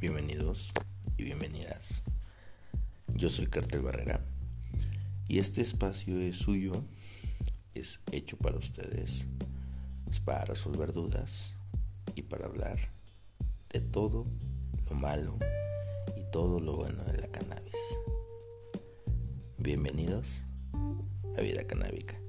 Bienvenidos y bienvenidas. Yo soy Cartel Barrera y este espacio es suyo, es hecho para ustedes, es para resolver dudas y para hablar de todo lo malo y todo lo bueno de la cannabis. Bienvenidos a Vida canábica.